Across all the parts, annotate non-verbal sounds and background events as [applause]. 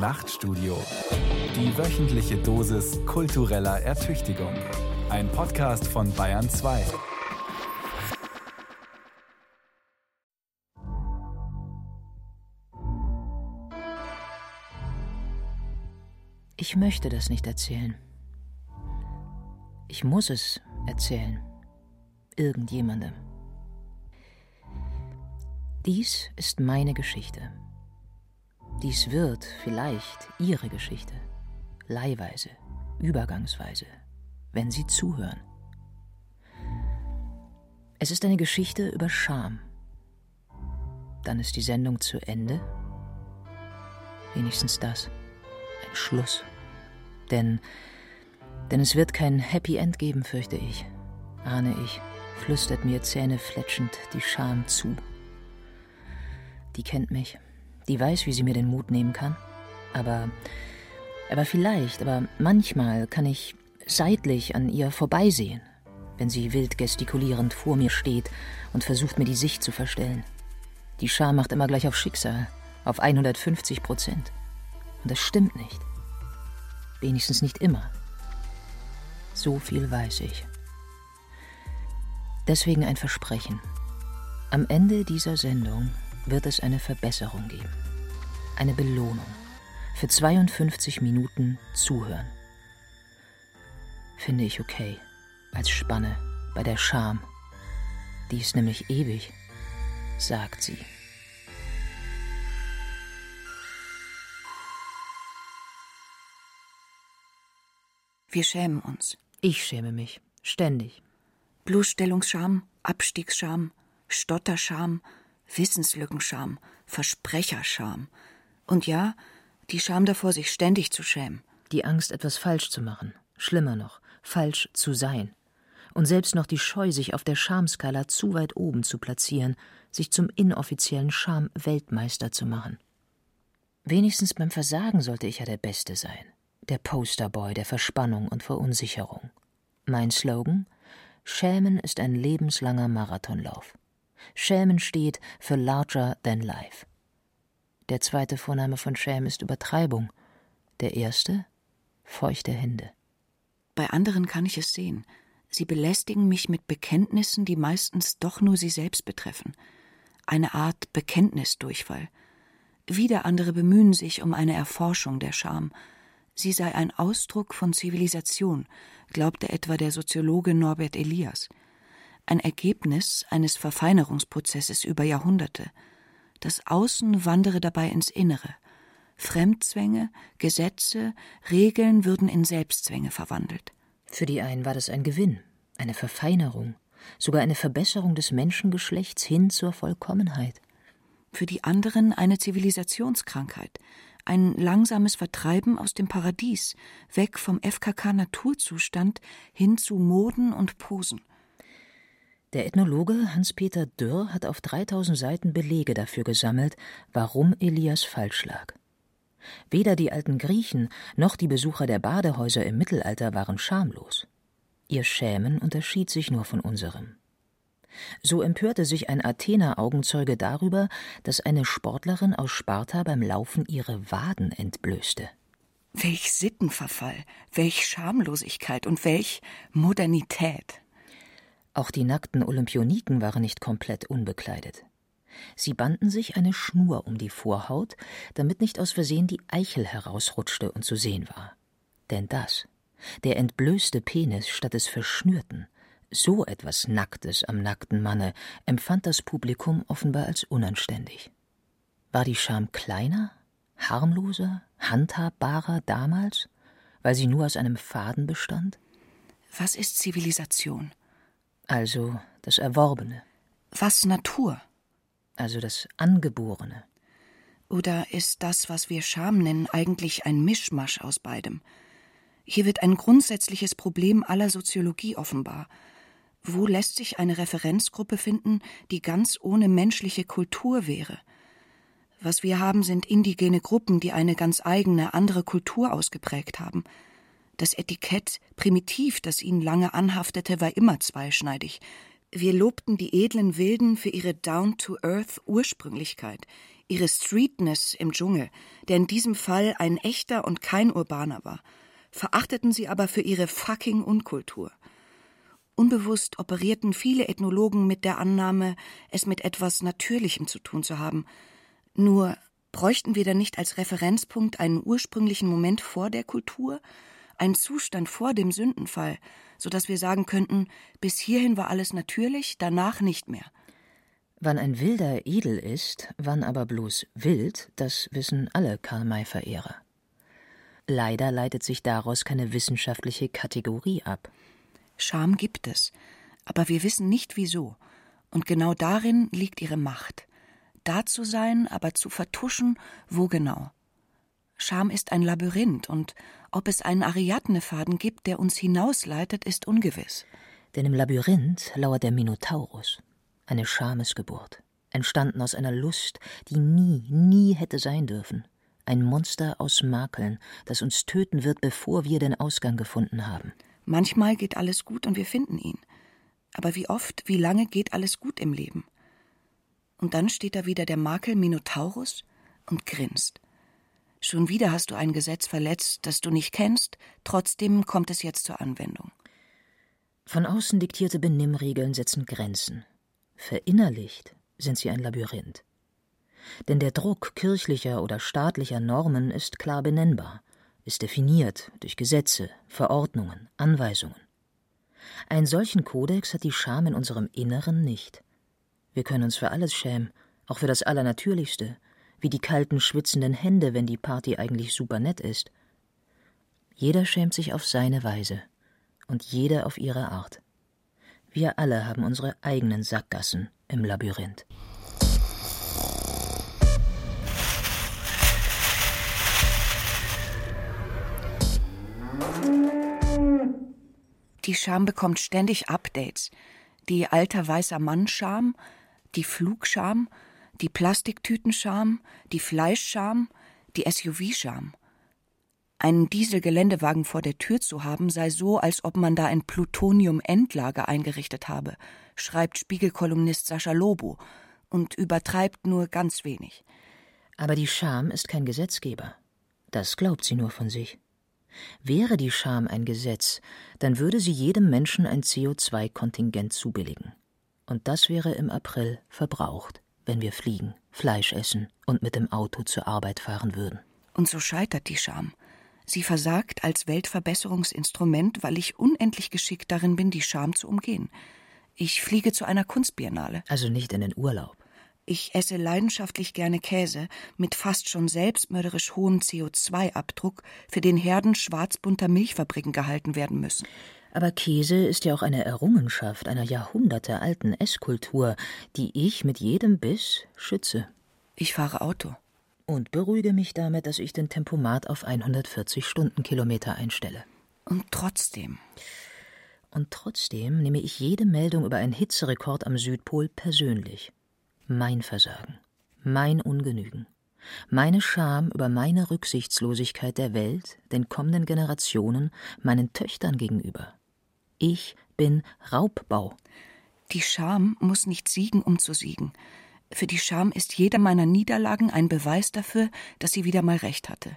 Nachtstudio. Die wöchentliche Dosis kultureller Ertüchtigung. Ein Podcast von Bayern 2. Ich möchte das nicht erzählen. Ich muss es erzählen. Irgendjemandem. Dies ist meine Geschichte. Dies wird vielleicht Ihre Geschichte. Leihweise, übergangsweise, wenn Sie zuhören. Es ist eine Geschichte über Scham. Dann ist die Sendung zu Ende. Wenigstens das. Ein Schluss. Denn, denn es wird kein Happy End geben, fürchte ich, ahne ich, flüstert mir zähnefletschend die Scham zu. Die kennt mich, die weiß, wie sie mir den Mut nehmen kann. Aber, aber vielleicht, aber manchmal kann ich seitlich an ihr vorbeisehen, wenn sie wild gestikulierend vor mir steht und versucht, mir die Sicht zu verstellen. Die Scham macht immer gleich auf Schicksal, auf 150 Prozent. Und das stimmt nicht. Wenigstens nicht immer. So viel weiß ich. Deswegen ein Versprechen. Am Ende dieser Sendung wird es eine Verbesserung geben. Eine Belohnung für 52 Minuten Zuhören. Finde ich okay, als Spanne bei der Scham. Die ist nämlich ewig, sagt sie. Wir schämen uns. Ich schäme mich, ständig. Bloßstellungsscham, Abstiegsscham, Stotterscham, Wissenslückenscham, Versprecherscham. Und ja, die Scham davor, sich ständig zu schämen. Die Angst, etwas falsch zu machen. Schlimmer noch, falsch zu sein. Und selbst noch die Scheu, sich auf der Schamskala zu weit oben zu platzieren, sich zum inoffiziellen Scham-Weltmeister zu machen. Wenigstens beim Versagen sollte ich ja der Beste sein der Posterboy der Verspannung und Verunsicherung. Mein Slogan Schämen ist ein lebenslanger Marathonlauf. Schämen steht für Larger than Life. Der zweite Vorname von Schämen ist Übertreibung. Der erste feuchte Hände. Bei anderen kann ich es sehen. Sie belästigen mich mit Bekenntnissen, die meistens doch nur sie selbst betreffen. Eine Art Bekenntnisdurchfall. Wieder andere bemühen sich um eine Erforschung der Scham sie sei ein Ausdruck von Zivilisation, glaubte etwa der Soziologe Norbert Elias. Ein Ergebnis eines Verfeinerungsprozesses über Jahrhunderte. Das Außen wandere dabei ins Innere. Fremdzwänge, Gesetze, Regeln würden in Selbstzwänge verwandelt. Für die einen war das ein Gewinn, eine Verfeinerung, sogar eine Verbesserung des Menschengeschlechts hin zur Vollkommenheit. Für die anderen eine Zivilisationskrankheit, ein langsames Vertreiben aus dem Paradies, weg vom FKK Naturzustand hin zu Moden und Posen. Der Ethnologe Hans-Peter Dürr hat auf 3000 Seiten Belege dafür gesammelt, warum Elias falsch lag. Weder die alten Griechen noch die Besucher der Badehäuser im Mittelalter waren schamlos. Ihr Schämen unterschied sich nur von unserem. So empörte sich ein Athener Augenzeuge darüber, dass eine Sportlerin aus Sparta beim Laufen ihre Waden entblößte. Welch Sittenverfall, welch Schamlosigkeit und welch Modernität. Auch die nackten Olympioniken waren nicht komplett unbekleidet. Sie banden sich eine Schnur um die Vorhaut, damit nicht aus Versehen die Eichel herausrutschte und zu sehen war. Denn das, der entblößte Penis statt des verschnürten, so etwas Nacktes am nackten Manne empfand das Publikum offenbar als unanständig. War die Scham kleiner, harmloser, handhabbarer damals, weil sie nur aus einem Faden bestand? Was ist Zivilisation? Also das Erworbene. Was Natur? Also das Angeborene. Oder ist das, was wir Scham nennen, eigentlich ein Mischmasch aus beidem? Hier wird ein grundsätzliches Problem aller Soziologie offenbar – wo lässt sich eine Referenzgruppe finden, die ganz ohne menschliche Kultur wäre? Was wir haben, sind indigene Gruppen, die eine ganz eigene, andere Kultur ausgeprägt haben. Das Etikett primitiv, das ihnen lange anhaftete, war immer zweischneidig. Wir lobten die edlen Wilden für ihre Down-to-Earth Ursprünglichkeit, ihre Streetness im Dschungel, der in diesem Fall ein echter und kein urbaner war, verachteten sie aber für ihre fucking Unkultur. Unbewusst operierten viele Ethnologen mit der Annahme, es mit etwas Natürlichem zu tun zu haben. Nur bräuchten wir dann nicht als Referenzpunkt einen ursprünglichen Moment vor der Kultur, einen Zustand vor dem Sündenfall, so dass wir sagen könnten, bis hierhin war alles natürlich, danach nicht mehr. Wann ein Wilder edel ist, wann aber bloß wild, das wissen alle Karl-May-Verehrer. Leider leitet sich daraus keine wissenschaftliche Kategorie ab. Scham gibt es, aber wir wissen nicht wieso. Und genau darin liegt ihre Macht. Da zu sein, aber zu vertuschen, wo genau. Scham ist ein Labyrinth, und ob es einen Ariadne-Faden gibt, der uns hinausleitet, ist ungewiss. Denn im Labyrinth lauert der Minotaurus, eine Schamesgeburt, entstanden aus einer Lust, die nie, nie hätte sein dürfen. Ein Monster aus Makeln, das uns töten wird, bevor wir den Ausgang gefunden haben. Manchmal geht alles gut und wir finden ihn. Aber wie oft, wie lange geht alles gut im Leben? Und dann steht da wieder der Makel Minotaurus und grinst. Schon wieder hast du ein Gesetz verletzt, das du nicht kennst, trotzdem kommt es jetzt zur Anwendung. Von außen diktierte Benimmregeln setzen Grenzen. Verinnerlicht sind sie ein Labyrinth. Denn der Druck kirchlicher oder staatlicher Normen ist klar benennbar ist definiert durch Gesetze, Verordnungen, Anweisungen. Einen solchen Kodex hat die Scham in unserem Inneren nicht. Wir können uns für alles schämen, auch für das Allernatürlichste, wie die kalten, schwitzenden Hände, wenn die Party eigentlich super nett ist. Jeder schämt sich auf seine Weise und jeder auf ihre Art. Wir alle haben unsere eigenen Sackgassen im Labyrinth. Die Scham bekommt ständig Updates. Die alter weißer Mann-Scham, die Flugscham, die Plastiktütenscham, die Fleischscham, die SUV-Scham. Einen Dieselgeländewagen vor der Tür zu haben, sei so, als ob man da ein Plutonium-Endlager eingerichtet habe, schreibt Spiegelkolumnist Sascha Lobo und übertreibt nur ganz wenig. Aber die Scham ist kein Gesetzgeber. Das glaubt sie nur von sich. Wäre die Scham ein Gesetz, dann würde sie jedem Menschen ein CO2-Kontingent zubilligen. Und das wäre im April verbraucht, wenn wir fliegen, Fleisch essen und mit dem Auto zur Arbeit fahren würden. Und so scheitert die Scham. Sie versagt als Weltverbesserungsinstrument, weil ich unendlich geschickt darin bin, die Scham zu umgehen. Ich fliege zu einer Kunstbiennale. Also nicht in den Urlaub. Ich esse leidenschaftlich gerne Käse mit fast schon selbstmörderisch hohem CO2-Abdruck, für den Herden schwarzbunter Milchfabriken gehalten werden müssen. Aber Käse ist ja auch eine Errungenschaft einer jahrhundertealten Esskultur, die ich mit jedem Biss schütze. Ich fahre Auto. Und beruhige mich damit, dass ich den Tempomat auf 140 Stundenkilometer einstelle. Und trotzdem. Und trotzdem nehme ich jede Meldung über einen Hitzerekord am Südpol persönlich mein Versagen, mein Ungenügen, meine Scham über meine Rücksichtslosigkeit der Welt, den kommenden Generationen, meinen Töchtern gegenüber. Ich bin Raubbau. Die Scham muss nicht siegen, um zu siegen. Für die Scham ist jeder meiner Niederlagen ein Beweis dafür, dass sie wieder mal recht hatte.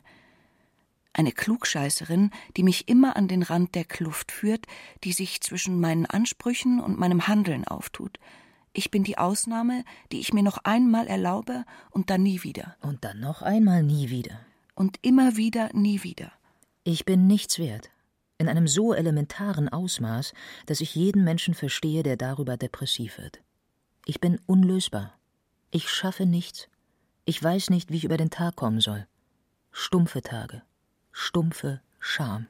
Eine Klugscheißerin, die mich immer an den Rand der Kluft führt, die sich zwischen meinen Ansprüchen und meinem Handeln auftut, ich bin die Ausnahme, die ich mir noch einmal erlaube und dann nie wieder. Und dann noch einmal nie wieder. Und immer wieder nie wieder. Ich bin nichts wert. In einem so elementaren Ausmaß, dass ich jeden Menschen verstehe, der darüber depressiv wird. Ich bin unlösbar. Ich schaffe nichts. Ich weiß nicht, wie ich über den Tag kommen soll. Stumpfe Tage. Stumpfe Scham.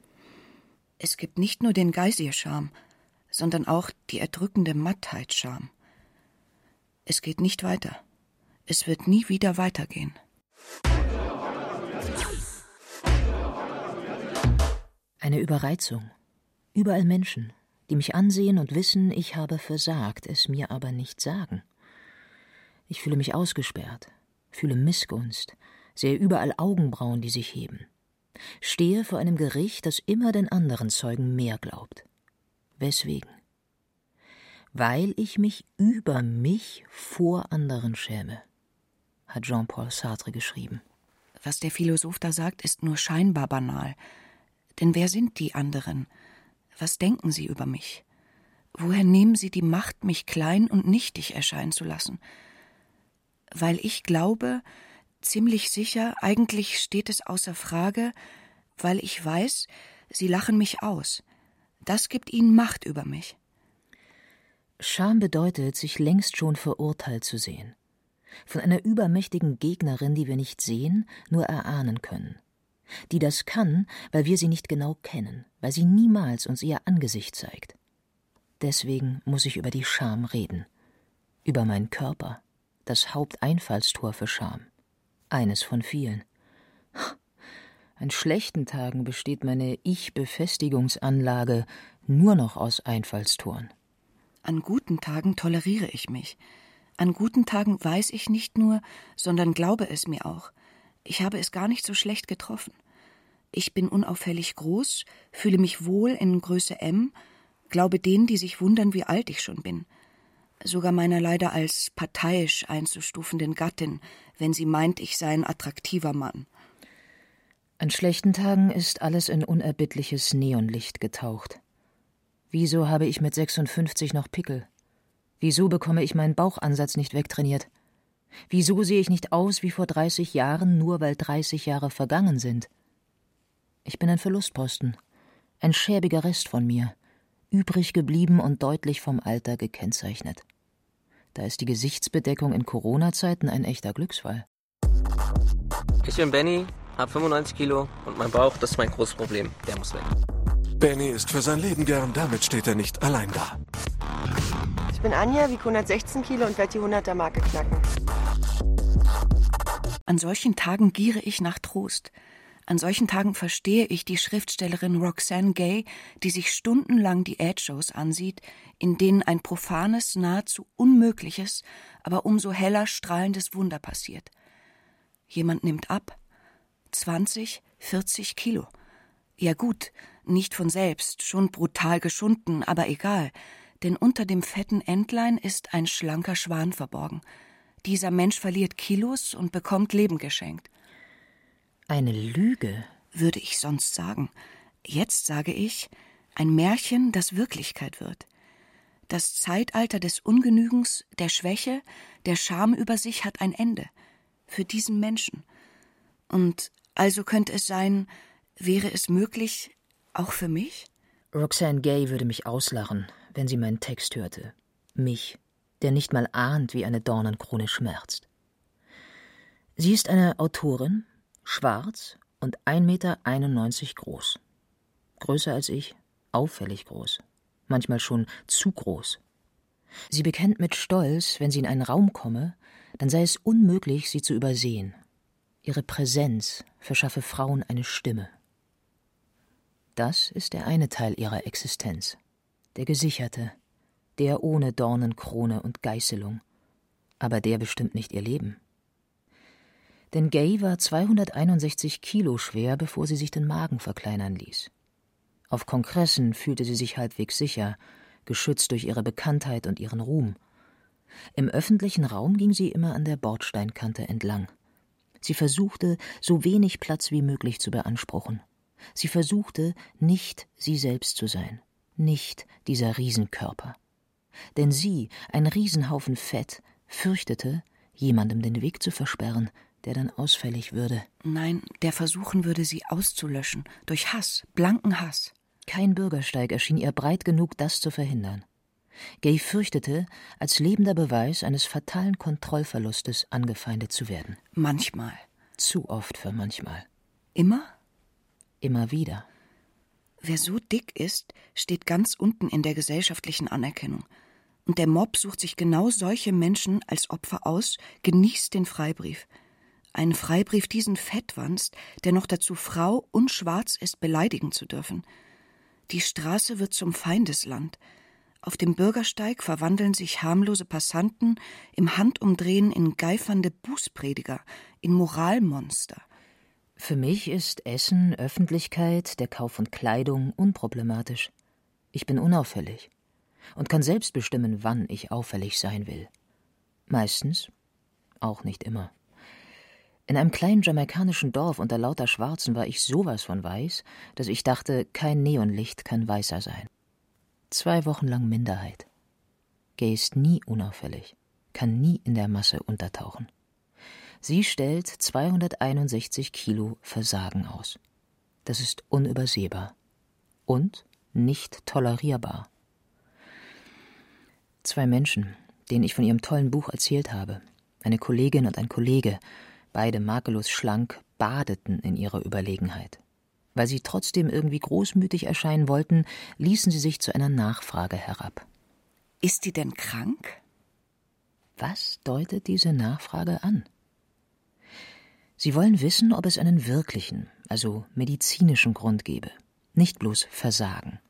Es gibt nicht nur den Geysir-Scham, sondern auch die erdrückende Mattheit-Scham. Es geht nicht weiter. Es wird nie wieder weitergehen. Eine Überreizung. Überall Menschen, die mich ansehen und wissen, ich habe versagt, es mir aber nicht sagen. Ich fühle mich ausgesperrt, fühle Missgunst, sehe überall Augenbrauen, die sich heben. Stehe vor einem Gericht, das immer den anderen Zeugen mehr glaubt. Weswegen? weil ich mich über mich vor anderen schäme. hat Jean-Paul Sartre geschrieben. Was der Philosoph da sagt, ist nur scheinbar banal. Denn wer sind die anderen? Was denken sie über mich? Woher nehmen sie die Macht, mich klein und nichtig erscheinen zu lassen? Weil ich glaube, ziemlich sicher, eigentlich steht es außer Frage, weil ich weiß, sie lachen mich aus. Das gibt ihnen Macht über mich. Scham bedeutet, sich längst schon verurteilt zu sehen. Von einer übermächtigen Gegnerin, die wir nicht sehen, nur erahnen können. Die das kann, weil wir sie nicht genau kennen, weil sie niemals uns ihr Angesicht zeigt. Deswegen muss ich über die Scham reden. Über meinen Körper, das Haupteinfallstor für Scham. Eines von vielen. [laughs] An schlechten Tagen besteht meine Ich-Befestigungsanlage nur noch aus Einfallstoren. An guten Tagen toleriere ich mich. An guten Tagen weiß ich nicht nur, sondern glaube es mir auch. Ich habe es gar nicht so schlecht getroffen. Ich bin unauffällig groß, fühle mich wohl in Größe M, glaube denen, die sich wundern, wie alt ich schon bin. Sogar meiner leider als parteiisch einzustufenden Gattin, wenn sie meint, ich sei ein attraktiver Mann. An schlechten Tagen ist alles in unerbittliches Neonlicht getaucht. Wieso habe ich mit 56 noch Pickel? Wieso bekomme ich meinen Bauchansatz nicht wegtrainiert? Wieso sehe ich nicht aus wie vor 30 Jahren, nur weil 30 Jahre vergangen sind? Ich bin ein Verlustposten, ein schäbiger Rest von mir, übrig geblieben und deutlich vom Alter gekennzeichnet. Da ist die Gesichtsbedeckung in Corona-Zeiten ein echter Glücksfall. Ich bin Benny, hab 95 Kilo und mein Bauch, das ist mein großes Problem. Der muss weg. Benny ist für sein Leben gern, damit steht er nicht allein da. Ich bin Anja, wiege 116 Kilo und werde die 100er-Marke knacken. An solchen Tagen giere ich nach Trost. An solchen Tagen verstehe ich die Schriftstellerin Roxane Gay, die sich stundenlang die Ad-Shows ansieht, in denen ein profanes, nahezu unmögliches, aber umso heller strahlendes Wunder passiert. Jemand nimmt ab. 20, 40 Kilo. Ja gut, nicht von selbst, schon brutal geschunden, aber egal, denn unter dem fetten Entlein ist ein schlanker Schwan verborgen. Dieser Mensch verliert Kilos und bekommt Leben geschenkt. Eine Lüge, würde ich sonst sagen. Jetzt sage ich, ein Märchen, das Wirklichkeit wird. Das Zeitalter des Ungenügens, der Schwäche, der Scham über sich hat ein Ende. Für diesen Menschen. Und also könnte es sein, wäre es möglich, auch für mich? Roxanne Gay würde mich auslachen, wenn sie meinen Text hörte. Mich, der nicht mal ahnt, wie eine Dornenkrone schmerzt. Sie ist eine Autorin, schwarz und 1,91 Meter groß. Größer als ich, auffällig groß, manchmal schon zu groß. Sie bekennt mit Stolz, wenn sie in einen Raum komme, dann sei es unmöglich, sie zu übersehen. Ihre Präsenz verschaffe Frauen eine Stimme. Das ist der eine Teil ihrer Existenz, der gesicherte, der ohne Dornenkrone und Geißelung, aber der bestimmt nicht ihr Leben. Denn Gay war 261 Kilo schwer, bevor sie sich den Magen verkleinern ließ. Auf Kongressen fühlte sie sich halbwegs sicher, geschützt durch ihre Bekanntheit und ihren Ruhm. Im öffentlichen Raum ging sie immer an der Bordsteinkante entlang. Sie versuchte, so wenig Platz wie möglich zu beanspruchen. Sie versuchte, nicht sie selbst zu sein, nicht dieser Riesenkörper. Denn sie, ein Riesenhaufen Fett, fürchtete, jemandem den Weg zu versperren, der dann ausfällig würde. Nein, der versuchen würde, sie auszulöschen, durch Hass, blanken Hass. Kein Bürgersteig erschien ihr breit genug, das zu verhindern. Gay fürchtete, als lebender Beweis eines fatalen Kontrollverlustes angefeindet zu werden. Manchmal. Zu oft für manchmal. Immer? Immer wieder. Wer so dick ist, steht ganz unten in der gesellschaftlichen Anerkennung. Und der Mob sucht sich genau solche Menschen als Opfer aus, genießt den Freibrief. Ein Freibrief diesen Fettwanst, der noch dazu Frau und schwarz ist, beleidigen zu dürfen. Die Straße wird zum Feindesland. Auf dem Bürgersteig verwandeln sich harmlose Passanten im Handumdrehen in geifernde Bußprediger, in Moralmonster. Für mich ist Essen, Öffentlichkeit, der Kauf von Kleidung unproblematisch. Ich bin unauffällig und kann selbst bestimmen, wann ich auffällig sein will. Meistens, auch nicht immer. In einem kleinen jamaikanischen Dorf unter lauter Schwarzen war ich sowas von weiß, dass ich dachte, kein Neonlicht kann weißer sein. Zwei Wochen lang Minderheit. Gay ist nie unauffällig, kann nie in der Masse untertauchen. Sie stellt 261 Kilo Versagen aus. Das ist unübersehbar und nicht tolerierbar. Zwei Menschen, denen ich von ihrem tollen Buch erzählt habe, eine Kollegin und ein Kollege, beide makellos schlank, badeten in ihrer Überlegenheit. Weil sie trotzdem irgendwie großmütig erscheinen wollten, ließen sie sich zu einer Nachfrage herab. Ist die denn krank? Was deutet diese Nachfrage an? Sie wollen wissen, ob es einen wirklichen, also medizinischen Grund gebe, nicht bloß Versagen.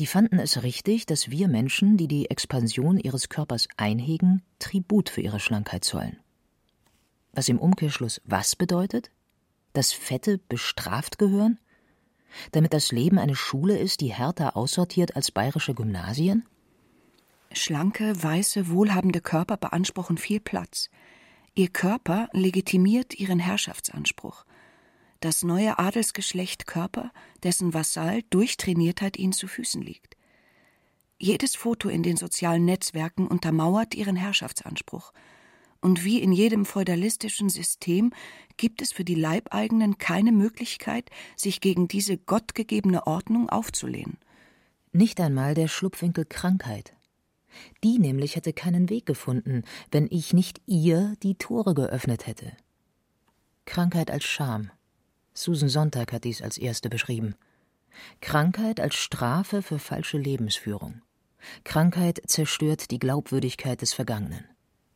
Die fanden es richtig, dass wir Menschen, die die Expansion ihres Körpers einhegen, Tribut für ihre Schlankheit zollen. Was im Umkehrschluss was bedeutet? Dass Fette bestraft gehören? Damit das Leben eine Schule ist, die härter aussortiert als bayerische Gymnasien? Schlanke, weiße, wohlhabende Körper beanspruchen viel Platz. Ihr Körper legitimiert ihren Herrschaftsanspruch. Das neue Adelsgeschlecht Körper, dessen Vasall durch Trainiertheit ihnen zu Füßen liegt. Jedes Foto in den sozialen Netzwerken untermauert ihren Herrschaftsanspruch. Und wie in jedem feudalistischen System gibt es für die Leibeigenen keine Möglichkeit, sich gegen diese gottgegebene Ordnung aufzulehnen. Nicht einmal der Schlupfwinkel Krankheit. Die nämlich hätte keinen Weg gefunden, wenn ich nicht ihr die Tore geöffnet hätte. Krankheit als Scham. Susan Sonntag hat dies als erste beschrieben. Krankheit als Strafe für falsche Lebensführung. Krankheit zerstört die Glaubwürdigkeit des Vergangenen.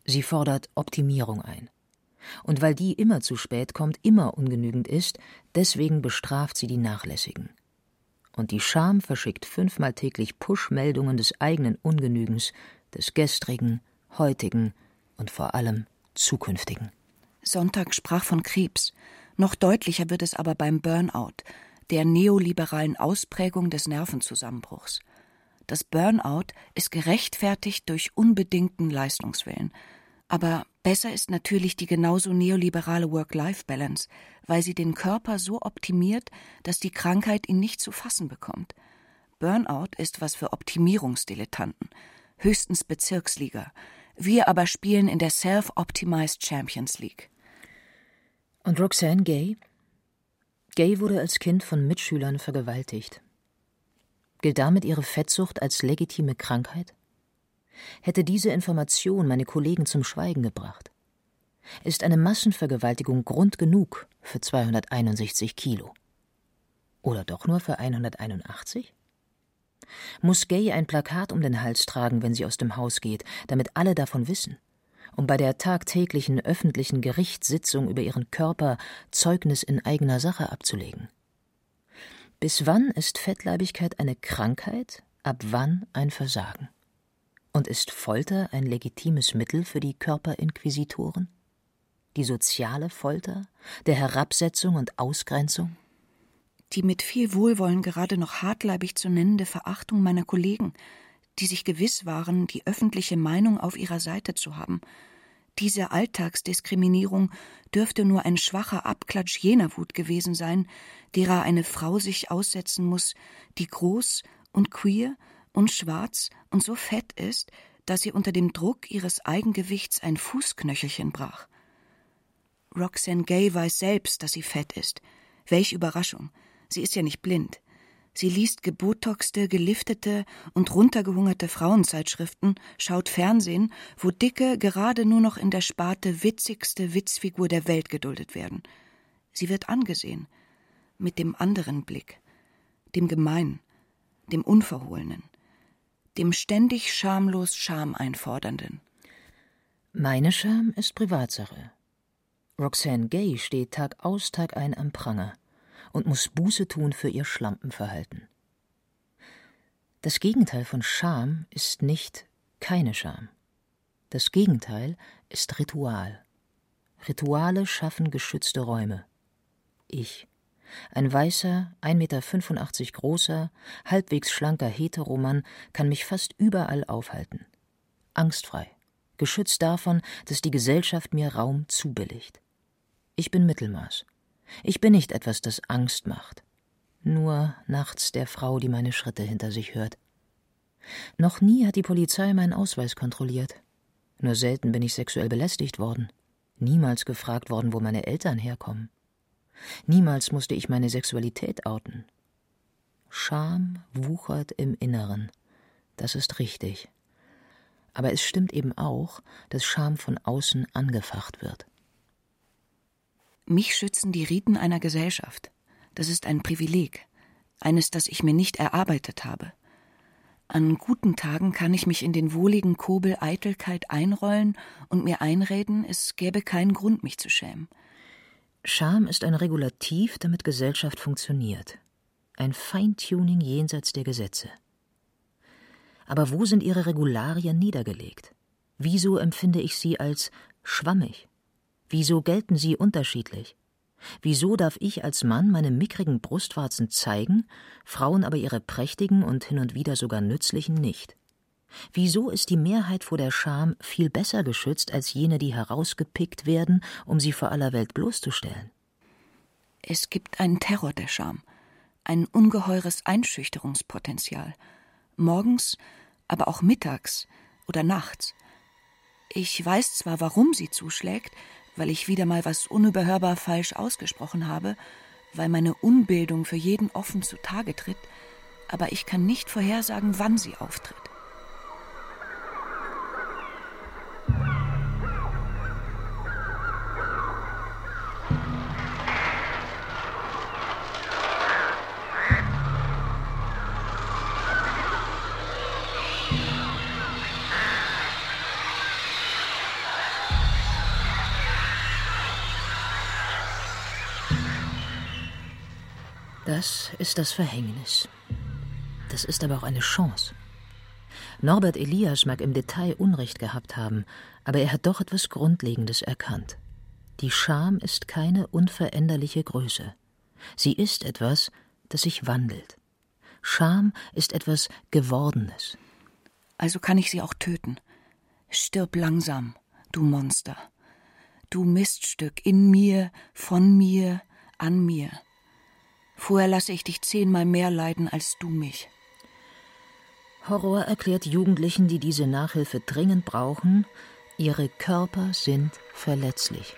Sie fordert Optimierung ein. Und weil die immer zu spät kommt, immer ungenügend ist, deswegen bestraft sie die Nachlässigen und die Scham verschickt fünfmal täglich Push-Meldungen des eigenen Ungenügens, des gestrigen, heutigen und vor allem zukünftigen. Sonntag sprach von Krebs. Noch deutlicher wird es aber beim Burnout, der neoliberalen Ausprägung des Nervenzusammenbruchs. Das Burnout ist gerechtfertigt durch unbedingten Leistungswillen. Aber besser ist natürlich die genauso neoliberale Work-Life-Balance, weil sie den Körper so optimiert, dass die Krankheit ihn nicht zu fassen bekommt. Burnout ist was für Optimierungsdilettanten, höchstens Bezirksliga. Wir aber spielen in der Self-Optimized Champions League. Und Roxanne Gay? Gay wurde als Kind von Mitschülern vergewaltigt. Gilt damit ihre Fettsucht als legitime Krankheit? Hätte diese Information meine Kollegen zum Schweigen gebracht? Ist eine Massenvergewaltigung Grund genug für 261 Kilo? Oder doch nur für 181? Muss Gay ein Plakat um den Hals tragen, wenn sie aus dem Haus geht, damit alle davon wissen? um bei der tagtäglichen öffentlichen Gerichtssitzung über ihren Körper Zeugnis in eigener Sache abzulegen. Bis wann ist Fettleibigkeit eine Krankheit, ab wann ein Versagen? Und ist Folter ein legitimes Mittel für die Körperinquisitoren? Die soziale Folter, der Herabsetzung und Ausgrenzung? Die mit viel Wohlwollen gerade noch hartleibig zu nennende Verachtung meiner Kollegen, die sich gewiss waren, die öffentliche Meinung auf ihrer Seite zu haben. Diese Alltagsdiskriminierung dürfte nur ein schwacher Abklatsch jener Wut gewesen sein, derer eine Frau sich aussetzen muss, die groß und queer und schwarz und so fett ist, dass sie unter dem Druck ihres Eigengewichts ein Fußknöchelchen brach. Roxanne Gay weiß selbst, dass sie fett ist. Welch Überraschung. Sie ist ja nicht blind. Sie liest gebotoxte, geliftete und runtergehungerte Frauenzeitschriften, schaut Fernsehen, wo Dicke gerade nur noch in der Sparte witzigste Witzfigur der Welt geduldet werden. Sie wird angesehen. Mit dem anderen Blick. Dem Gemeinen. Dem Unverhohlenen dem ständig schamlos Scham einfordernden. Meine Scham ist Privatsache. Roxanne Gay steht Tag aus, Tag ein am Pranger und muss Buße tun für ihr Schlampenverhalten. Das Gegenteil von Scham ist nicht keine Scham. Das Gegenteil ist Ritual. Rituale schaffen geschützte Räume. Ich ein weißer, 1,85 Meter großer, halbwegs schlanker Heteromann kann mich fast überall aufhalten. Angstfrei, geschützt davon, dass die Gesellschaft mir Raum zubilligt. Ich bin Mittelmaß. Ich bin nicht etwas, das Angst macht. Nur nachts der Frau, die meine Schritte hinter sich hört. Noch nie hat die Polizei meinen Ausweis kontrolliert. Nur selten bin ich sexuell belästigt worden. Niemals gefragt worden, wo meine Eltern herkommen. Niemals musste ich meine Sexualität outen. Scham wuchert im Inneren. Das ist richtig. Aber es stimmt eben auch, dass Scham von außen angefacht wird. Mich schützen die Riten einer Gesellschaft. Das ist ein Privileg, eines, das ich mir nicht erarbeitet habe. An guten Tagen kann ich mich in den wohligen Kobel Eitelkeit einrollen und mir einreden, es gäbe keinen Grund, mich zu schämen. Scham ist ein Regulativ, damit Gesellschaft funktioniert. Ein Feintuning jenseits der Gesetze. Aber wo sind ihre Regularien niedergelegt? Wieso empfinde ich sie als schwammig? Wieso gelten sie unterschiedlich? Wieso darf ich als Mann meine mickrigen Brustwarzen zeigen, Frauen aber ihre prächtigen und hin und wieder sogar nützlichen nicht? Wieso ist die Mehrheit vor der Scham viel besser geschützt als jene, die herausgepickt werden, um sie vor aller Welt bloßzustellen? Es gibt einen Terror der Scham, ein ungeheures Einschüchterungspotenzial. Morgens, aber auch mittags oder nachts. Ich weiß zwar, warum sie zuschlägt, weil ich wieder mal was unüberhörbar falsch ausgesprochen habe, weil meine Unbildung für jeden offen zutage tritt, aber ich kann nicht vorhersagen, wann sie auftritt. Das ist das Verhängnis. Das ist aber auch eine Chance. Norbert Elias mag im Detail Unrecht gehabt haben, aber er hat doch etwas Grundlegendes erkannt. Die Scham ist keine unveränderliche Größe. Sie ist etwas, das sich wandelt. Scham ist etwas Gewordenes. Also kann ich sie auch töten. Stirb langsam, du Monster. Du Miststück in mir, von mir, an mir. Vorher lasse ich dich zehnmal mehr leiden als du mich. Horror erklärt Jugendlichen, die diese Nachhilfe dringend brauchen, ihre Körper sind verletzlich.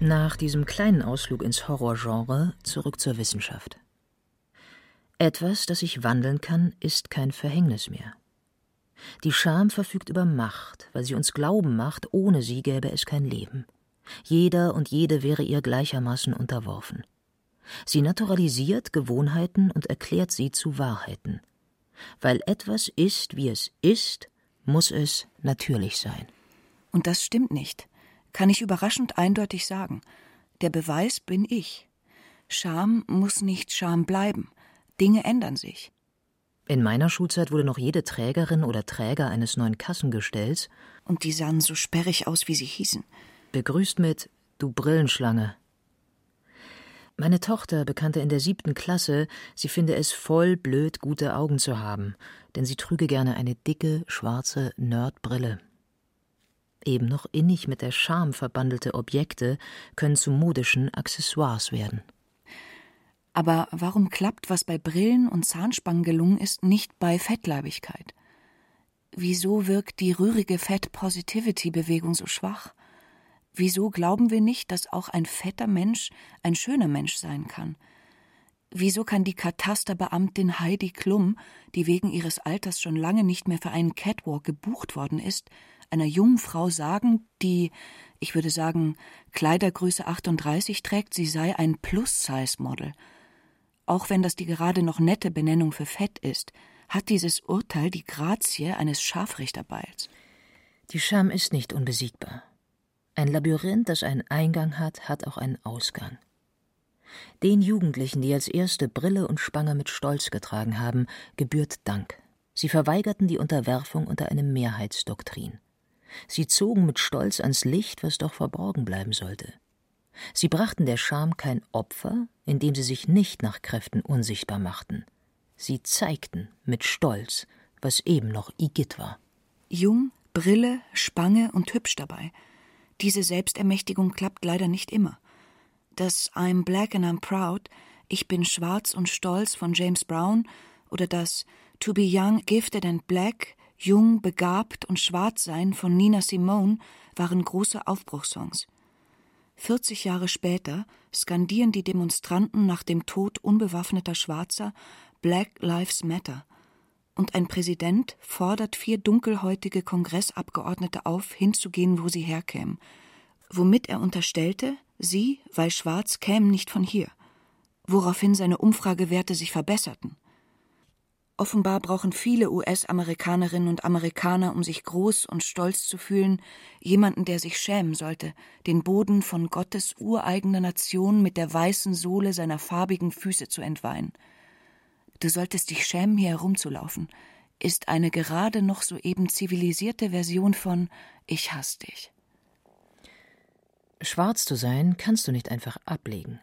Nach diesem kleinen Ausflug ins Horrorgenre zurück zur Wissenschaft. Etwas, das sich wandeln kann, ist kein Verhängnis mehr. Die Scham verfügt über Macht, weil sie uns glauben macht, ohne sie gäbe es kein Leben. Jeder und jede wäre ihr gleichermaßen unterworfen. Sie naturalisiert Gewohnheiten und erklärt sie zu Wahrheiten. Weil etwas ist, wie es ist, muss es natürlich sein. Und das stimmt nicht, kann ich überraschend eindeutig sagen. Der Beweis bin ich. Scham muss nicht Scham bleiben. Dinge ändern sich. In meiner Schulzeit wurde noch jede Trägerin oder Träger eines neuen Kassengestells und die sahen so sperrig aus, wie sie hießen. Begrüßt mit Du Brillenschlange. Meine Tochter bekannte in der siebten Klasse, sie finde es voll blöd, gute Augen zu haben, denn sie trüge gerne eine dicke, schwarze Nerdbrille. Eben noch innig mit der Scham verbandelte Objekte können zu modischen Accessoires werden. Aber warum klappt, was bei Brillen und Zahnspangen gelungen ist, nicht bei Fettleibigkeit? Wieso wirkt die rührige Fat-Positivity-Bewegung so schwach? Wieso glauben wir nicht, dass auch ein fetter Mensch ein schöner Mensch sein kann? Wieso kann die Katasterbeamtin Heidi Klum, die wegen ihres Alters schon lange nicht mehr für einen Catwalk gebucht worden ist, einer jungen Frau sagen, die, ich würde sagen, Kleidergröße 38 trägt, sie sei ein Plus-Size-Model – auch wenn das die gerade noch nette Benennung für Fett ist, hat dieses Urteil die Grazie eines Scharfrichterbeils. Die Scham ist nicht unbesiegbar. Ein Labyrinth, das einen Eingang hat, hat auch einen Ausgang. Den Jugendlichen, die als erste Brille und Spange mit Stolz getragen haben, gebührt Dank. Sie verweigerten die Unterwerfung unter eine Mehrheitsdoktrin. Sie zogen mit Stolz ans Licht, was doch verborgen bleiben sollte. Sie brachten der Scham kein Opfer, indem sie sich nicht nach Kräften unsichtbar machten. Sie zeigten mit Stolz, was eben noch Igitt war. Jung, Brille, Spange und hübsch dabei. Diese Selbstermächtigung klappt leider nicht immer. Das I'm black and I'm proud, ich bin schwarz und stolz von James Brown oder das To be young, gifted and black, jung, begabt und schwarz sein von Nina Simone waren große Aufbruchssongs. 40 Jahre später skandieren die Demonstranten nach dem Tod unbewaffneter Schwarzer Black Lives Matter. Und ein Präsident fordert vier dunkelhäutige Kongressabgeordnete auf, hinzugehen, wo sie herkämen, womit er unterstellte, sie, weil schwarz, kämen nicht von hier, woraufhin seine Umfragewerte sich verbesserten. Offenbar brauchen viele US-Amerikanerinnen und Amerikaner, um sich groß und stolz zu fühlen, jemanden, der sich schämen sollte, den Boden von Gottes ureigener Nation mit der weißen Sohle seiner farbigen Füße zu entweihen. Du solltest dich schämen, hier herumzulaufen, ist eine gerade noch soeben zivilisierte Version von Ich hasse dich. Schwarz zu sein kannst du nicht einfach ablegen,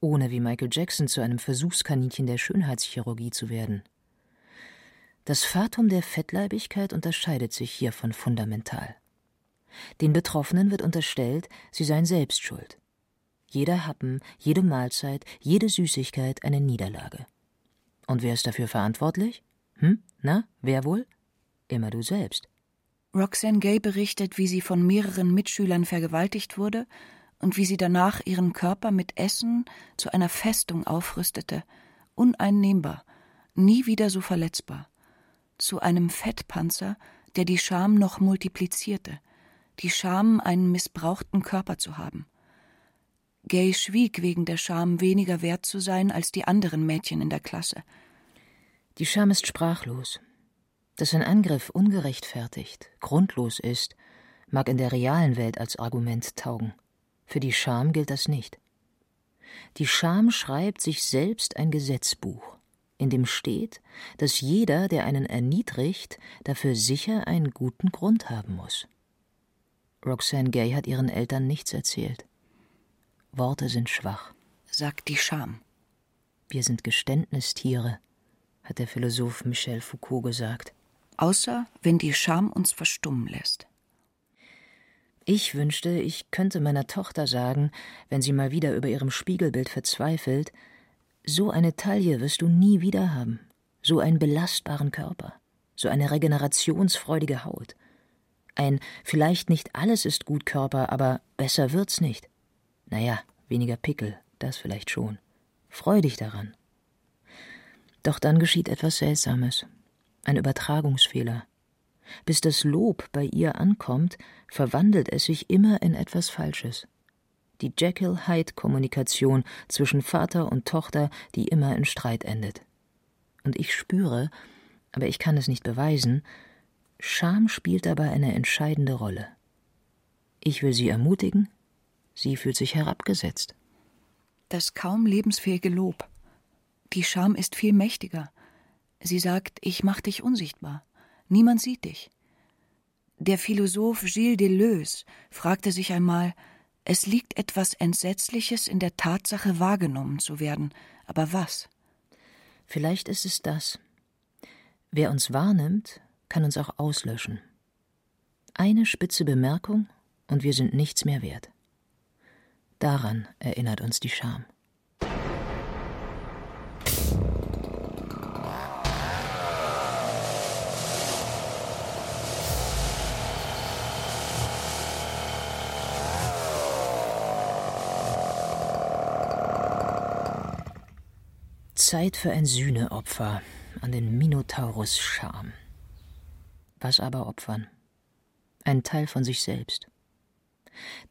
ohne wie Michael Jackson zu einem Versuchskaninchen der Schönheitschirurgie zu werden. Das Fatum der Fettleibigkeit unterscheidet sich hiervon fundamental. Den Betroffenen wird unterstellt, sie seien selbst schuld. Jeder Happen, jede Mahlzeit, jede Süßigkeit eine Niederlage. Und wer ist dafür verantwortlich? Hm? Na, wer wohl? Immer du selbst. Roxanne Gay berichtet, wie sie von mehreren Mitschülern vergewaltigt wurde und wie sie danach ihren Körper mit Essen zu einer Festung aufrüstete, uneinnehmbar, nie wieder so verletzbar zu einem Fettpanzer, der die Scham noch multiplizierte, die Scham, einen missbrauchten Körper zu haben. Gay schwieg wegen der Scham, weniger wert zu sein als die anderen Mädchen in der Klasse. Die Scham ist sprachlos. Dass ein Angriff ungerechtfertigt, grundlos ist, mag in der realen Welt als Argument taugen. Für die Scham gilt das nicht. Die Scham schreibt sich selbst ein Gesetzbuch in dem steht, dass jeder, der einen erniedrigt, dafür sicher einen guten Grund haben muss. Roxanne Gay hat ihren Eltern nichts erzählt. Worte sind schwach, sagt die Scham. Wir sind Geständnistiere, hat der Philosoph Michel Foucault gesagt. Außer wenn die Scham uns verstummen lässt. Ich wünschte, ich könnte meiner Tochter sagen, wenn sie mal wieder über ihrem Spiegelbild verzweifelt, so eine Taille wirst du nie wieder haben, so einen belastbaren Körper, so eine regenerationsfreudige Haut. Ein vielleicht nicht alles ist gut Körper, aber besser wird's nicht. Naja, weniger Pickel, das vielleicht schon. Freu dich daran. Doch dann geschieht etwas Seltsames, ein Übertragungsfehler. Bis das Lob bei ihr ankommt, verwandelt es sich immer in etwas Falsches die Jekyll-Hyde-Kommunikation zwischen Vater und Tochter, die immer in Streit endet. Und ich spüre, aber ich kann es nicht beweisen, Scham spielt dabei eine entscheidende Rolle. Ich will sie ermutigen, sie fühlt sich herabgesetzt. Das kaum lebensfähige Lob. Die Scham ist viel mächtiger. Sie sagt, ich mach dich unsichtbar. Niemand sieht dich. Der Philosoph Gilles Deleuze fragte sich einmal, es liegt etwas Entsetzliches in der Tatsache, wahrgenommen zu werden. Aber was? Vielleicht ist es das. Wer uns wahrnimmt, kann uns auch auslöschen. Eine spitze Bemerkung und wir sind nichts mehr wert. Daran erinnert uns die Scham. Zeit für ein Sühneopfer an den Minotaurus Scham. Was aber opfern? Ein Teil von sich selbst.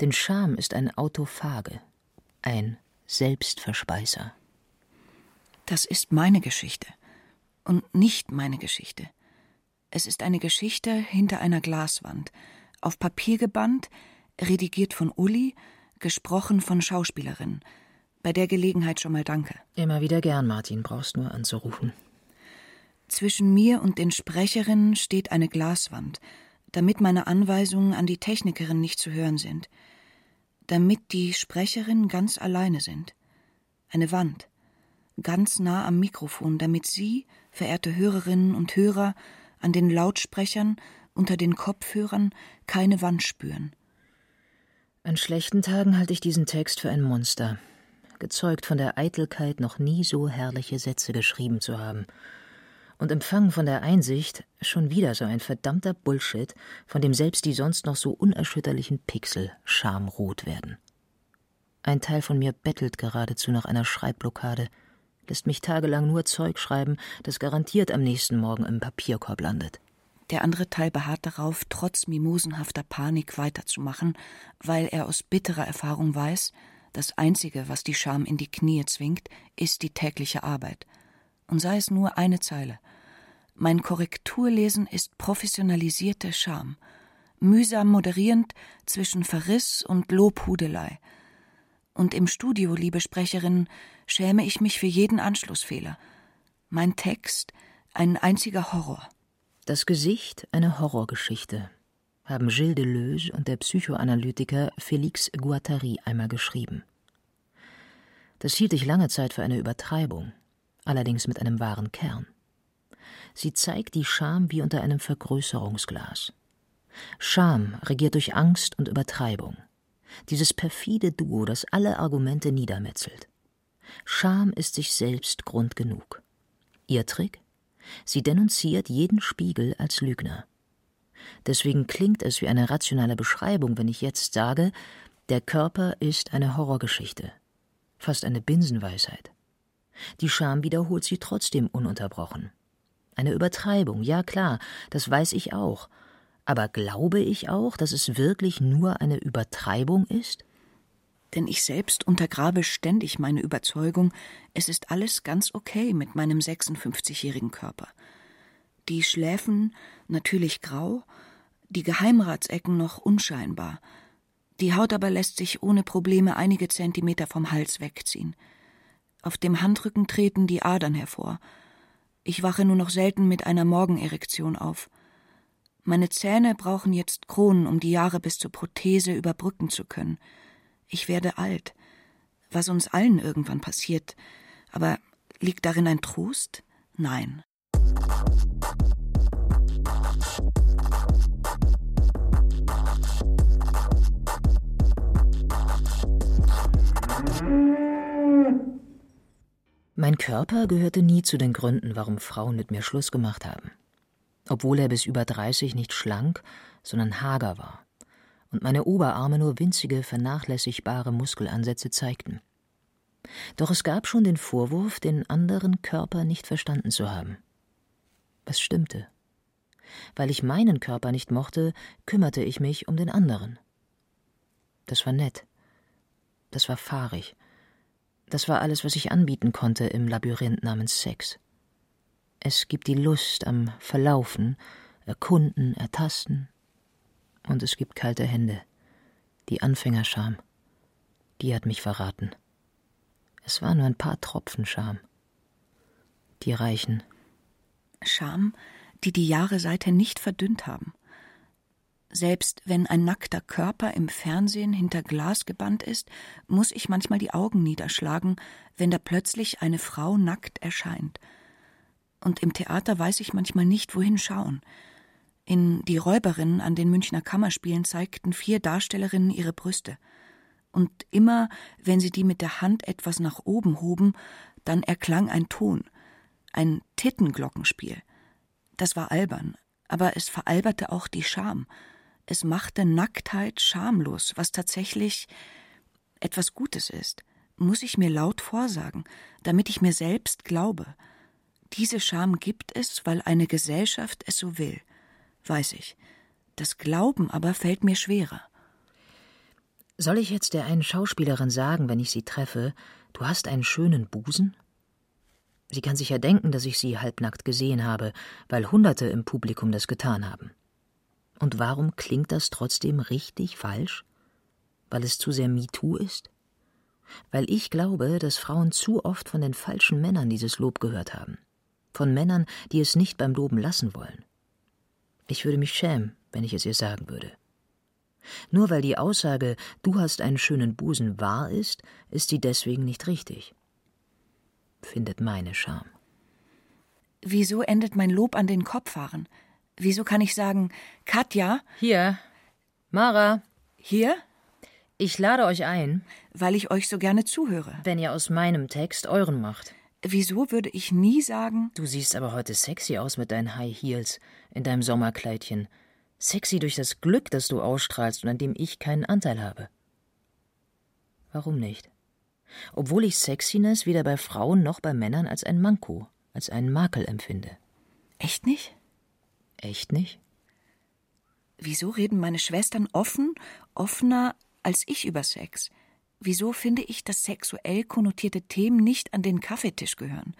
Denn Scham ist ein Autophage, ein Selbstverspeißer. Das ist meine Geschichte und nicht meine Geschichte. Es ist eine Geschichte hinter einer Glaswand, auf Papier gebannt, redigiert von Uli, gesprochen von Schauspielerinnen, bei der Gelegenheit schon mal danke. Immer wieder gern, Martin, brauchst nur anzurufen. Zwischen mir und den Sprecherinnen steht eine Glaswand, damit meine Anweisungen an die Technikerin nicht zu hören sind. Damit die Sprecherinnen ganz alleine sind. Eine Wand, ganz nah am Mikrofon, damit Sie, verehrte Hörerinnen und Hörer, an den Lautsprechern unter den Kopfhörern keine Wand spüren. An schlechten Tagen halte ich diesen Text für ein Monster, gezeugt von der Eitelkeit, noch nie so herrliche Sätze geschrieben zu haben. Und empfangen von der Einsicht, schon wieder so ein verdammter Bullshit, von dem selbst die sonst noch so unerschütterlichen Pixel schamrot werden. Ein Teil von mir bettelt geradezu nach einer Schreibblockade, lässt mich tagelang nur Zeug schreiben, das garantiert am nächsten Morgen im Papierkorb landet. Der andere Teil beharrt darauf, trotz mimosenhafter Panik weiterzumachen, weil er aus bitterer Erfahrung weiß, das Einzige, was die Scham in die Knie zwingt, ist die tägliche Arbeit. Und sei es nur eine Zeile. Mein Korrekturlesen ist professionalisierte Scham, mühsam moderierend zwischen Verriss und Lobhudelei. Und im Studio, liebe Sprecherin, schäme ich mich für jeden Anschlussfehler. Mein Text ein einziger Horror. Das Gesicht eine Horrorgeschichte, haben Gilles Deleuze und der Psychoanalytiker Félix Guattari einmal geschrieben. Das hielt ich lange Zeit für eine Übertreibung, allerdings mit einem wahren Kern. Sie zeigt die Scham wie unter einem Vergrößerungsglas. Scham regiert durch Angst und Übertreibung. Dieses perfide Duo, das alle Argumente niedermetzelt. Scham ist sich selbst Grund genug. Ihr Trick? Sie denunziert jeden Spiegel als Lügner. Deswegen klingt es wie eine rationale Beschreibung, wenn ich jetzt sage, der Körper ist eine Horrorgeschichte, fast eine Binsenweisheit. Die Scham wiederholt sie trotzdem ununterbrochen. Eine Übertreibung, ja klar, das weiß ich auch. Aber glaube ich auch, dass es wirklich nur eine Übertreibung ist? denn ich selbst untergrabe ständig meine Überzeugung, es ist alles ganz okay mit meinem 56-jährigen Körper. Die Schläfen natürlich grau, die Geheimratsecken noch unscheinbar. Die Haut aber lässt sich ohne Probleme einige Zentimeter vom Hals wegziehen. Auf dem Handrücken treten die Adern hervor. Ich wache nur noch selten mit einer Morgenerektion auf. Meine Zähne brauchen jetzt Kronen, um die Jahre bis zur Prothese überbrücken zu können. Ich werde alt, was uns allen irgendwann passiert. Aber liegt darin ein Trost? Nein. Mein Körper gehörte nie zu den Gründen, warum Frauen mit mir Schluss gemacht haben. Obwohl er bis über 30 nicht schlank, sondern hager war und meine Oberarme nur winzige, vernachlässigbare Muskelansätze zeigten. Doch es gab schon den Vorwurf, den anderen Körper nicht verstanden zu haben. Was stimmte? Weil ich meinen Körper nicht mochte, kümmerte ich mich um den anderen. Das war nett. Das war fahrig. Das war alles, was ich anbieten konnte im Labyrinth namens Sex. Es gibt die Lust am Verlaufen, Erkunden, Ertasten, und es gibt kalte Hände. Die Anfängerscham. Die hat mich verraten. Es waren nur ein paar Tropfen Scham. Die reichen. Scham, die die Jahre seither nicht verdünnt haben. Selbst wenn ein nackter Körper im Fernsehen hinter Glas gebannt ist, muss ich manchmal die Augen niederschlagen, wenn da plötzlich eine Frau nackt erscheint. Und im Theater weiß ich manchmal nicht, wohin schauen. In Die Räuberin an den Münchner Kammerspielen zeigten vier Darstellerinnen ihre Brüste. Und immer, wenn sie die mit der Hand etwas nach oben hoben, dann erklang ein Ton, ein Tittenglockenspiel. Das war albern, aber es veralberte auch die Scham. Es machte Nacktheit schamlos, was tatsächlich etwas Gutes ist, muss ich mir laut vorsagen, damit ich mir selbst glaube. Diese Scham gibt es, weil eine Gesellschaft es so will weiß ich. Das Glauben aber fällt mir schwerer. Soll ich jetzt der einen Schauspielerin sagen, wenn ich sie treffe, du hast einen schönen Busen? Sie kann sich ja denken, dass ich sie halbnackt gesehen habe, weil Hunderte im Publikum das getan haben. Und warum klingt das trotzdem richtig falsch? Weil es zu sehr MeToo ist? Weil ich glaube, dass Frauen zu oft von den falschen Männern dieses Lob gehört haben. Von Männern, die es nicht beim Loben lassen wollen. Ich würde mich schämen, wenn ich es ihr sagen würde. Nur weil die Aussage, du hast einen schönen Busen wahr ist, ist sie deswegen nicht richtig. Findet meine Scham. Wieso endet mein Lob an den Kopfhaaren? Wieso kann ich sagen, Katja? Hier. Mara. Hier? Ich lade euch ein. Weil ich euch so gerne zuhöre. Wenn ihr aus meinem Text euren macht. Wieso würde ich nie sagen. Du siehst aber heute sexy aus mit deinen High Heels, in deinem Sommerkleidchen. Sexy durch das Glück, das du ausstrahlst und an dem ich keinen Anteil habe. Warum nicht? Obwohl ich Sexiness weder bei Frauen noch bei Männern als ein Manko, als einen Makel empfinde. Echt nicht? Echt nicht? Wieso reden meine Schwestern offen, offener als ich über Sex? Wieso finde ich, dass sexuell konnotierte Themen nicht an den Kaffeetisch gehören?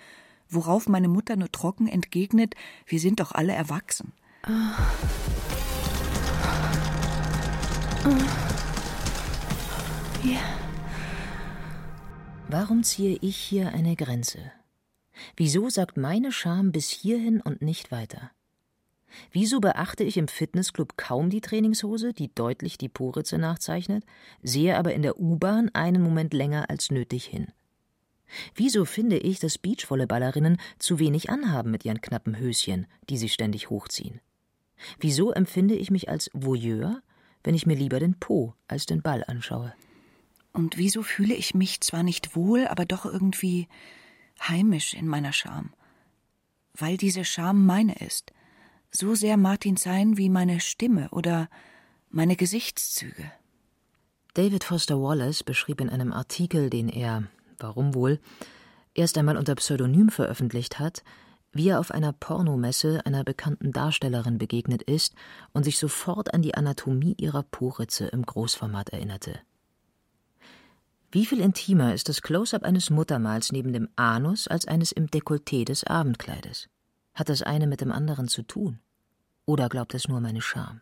Worauf meine Mutter nur trocken entgegnet, wir sind doch alle erwachsen. Oh. Oh. Ja. Warum ziehe ich hier eine Grenze? Wieso sagt meine Scham bis hierhin und nicht weiter? Wieso beachte ich im Fitnessclub kaum die Trainingshose, die deutlich die Poritze nachzeichnet, sehe aber in der U-Bahn einen Moment länger als nötig hin? Wieso finde ich, dass Beachvolleyballerinnen zu wenig anhaben mit ihren knappen Höschen, die sie ständig hochziehen? Wieso empfinde ich mich als Voyeur, wenn ich mir lieber den Po als den Ball anschaue? Und wieso fühle ich mich zwar nicht wohl, aber doch irgendwie heimisch in meiner Scham? Weil diese Scham meine ist – so sehr Martin sein wie meine Stimme oder meine Gesichtszüge. David Foster Wallace beschrieb in einem Artikel, den er, warum wohl, erst einmal unter Pseudonym veröffentlicht hat, wie er auf einer Pornomesse einer bekannten Darstellerin begegnet ist und sich sofort an die Anatomie ihrer Poritze im Großformat erinnerte. Wie viel intimer ist das Close-up eines Muttermals neben dem Anus als eines im Dekolleté des Abendkleides? Hat das eine mit dem anderen zu tun? Oder glaubt es nur meine Scham?